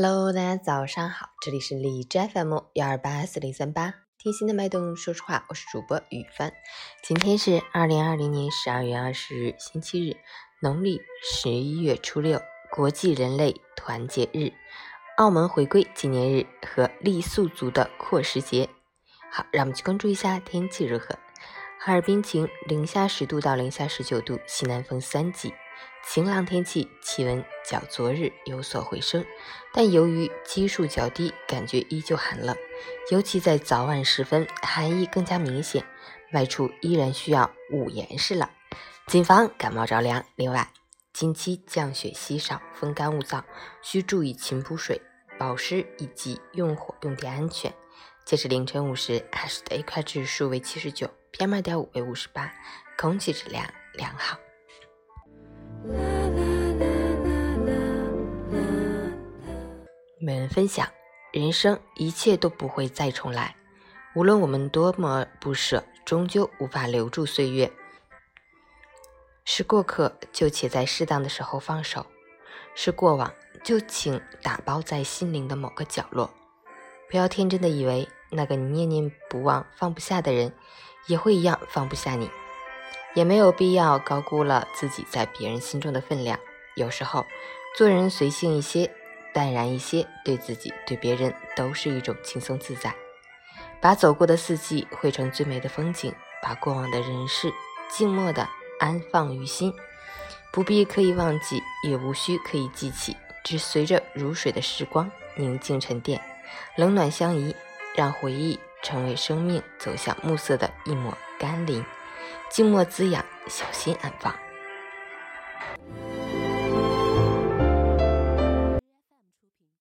Hello，大家早上好，这里是荔枝 FM 幺二八四零三八，贴心的脉动，说实话，我是主播雨帆。今天是二零二零年十二月二十日，星期日，农历十一月初六，国际人类团结日，澳门回归纪念日和傈僳族的阔时节。好，让我们去关注一下天气如何。哈尔滨晴，零下十度到零下十九度，西南风三级。晴朗天气，气温较昨日有所回升，但由于基数较低，感觉依旧寒冷，尤其在早晚时分，寒意更加明显，外出依然需要捂严实了，谨防感冒着凉。另外，近期降雪稀少，风干物燥，需注意勤补水、保湿以及用火用电安全。截至凌晨五时，海市的 AQI 指数为七十九，PM 二点五为五十八，空气质量良好。每人分享：人生一切都不会再重来，无论我们多么不舍，终究无法留住岁月。是过客，就且在适当的时候放手；是过往，就请打包在心灵的某个角落。不要天真的以为那个你念念不忘、放不下的人，也会一样放不下你。也没有必要高估了自己在别人心中的分量。有时候，做人随性一些，淡然一些，对自己、对别人都是一种轻松自在。把走过的四季绘成最美的风景，把过往的人事静默地安放于心。不必刻意忘记，也无需刻意记起，只随着如水的时光宁静沉淀，冷暖相宜，让回忆成为生命走向暮色的一抹甘霖。静默滋养，小心安放。